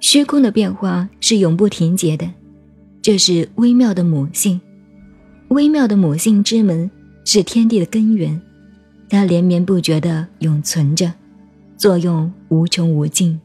虚空的变化是永不停歇的，这是微妙的母性。微妙的母性之门是天地的根源，它连绵不绝地永存着，作用无穷无尽。